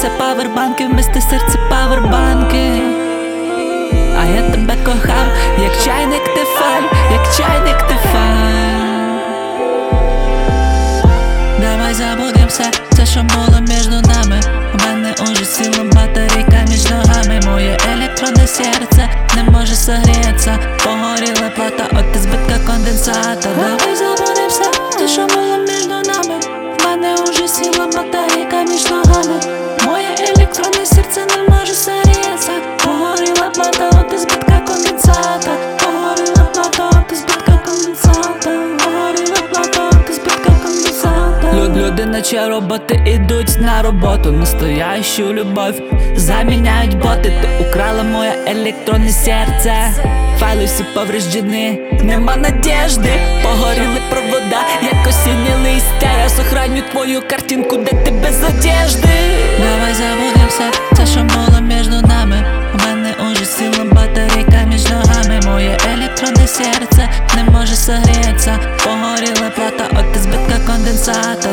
серце павербанки, вмісти серце павербанки. А я тебе кохав, як чайник тефаль, як чайник тефаль. Давай забудем все, все, що було між нами. У мене уже сіла батарейка між ногами. Моє електронне серце не може согріться. Погоріла плата от збитка конденсата. Давай забудем все, все, що було між нами. У мене уже сіла батарейка люди, наче роботи ідуть на роботу. Настоящу любов заміняють боти. Ти украла моє електронне серце. Файли всі повреждені, нема надежди. Погоріли провода, як осіннє листя. Я сохраню твою картинку, де ти без одежди. Давай забудем все, все, що було між нами. У мене уже сіла батарейка між ногами. Моє електронне серце не може согріться. Погоріла плата от збитка конденсата.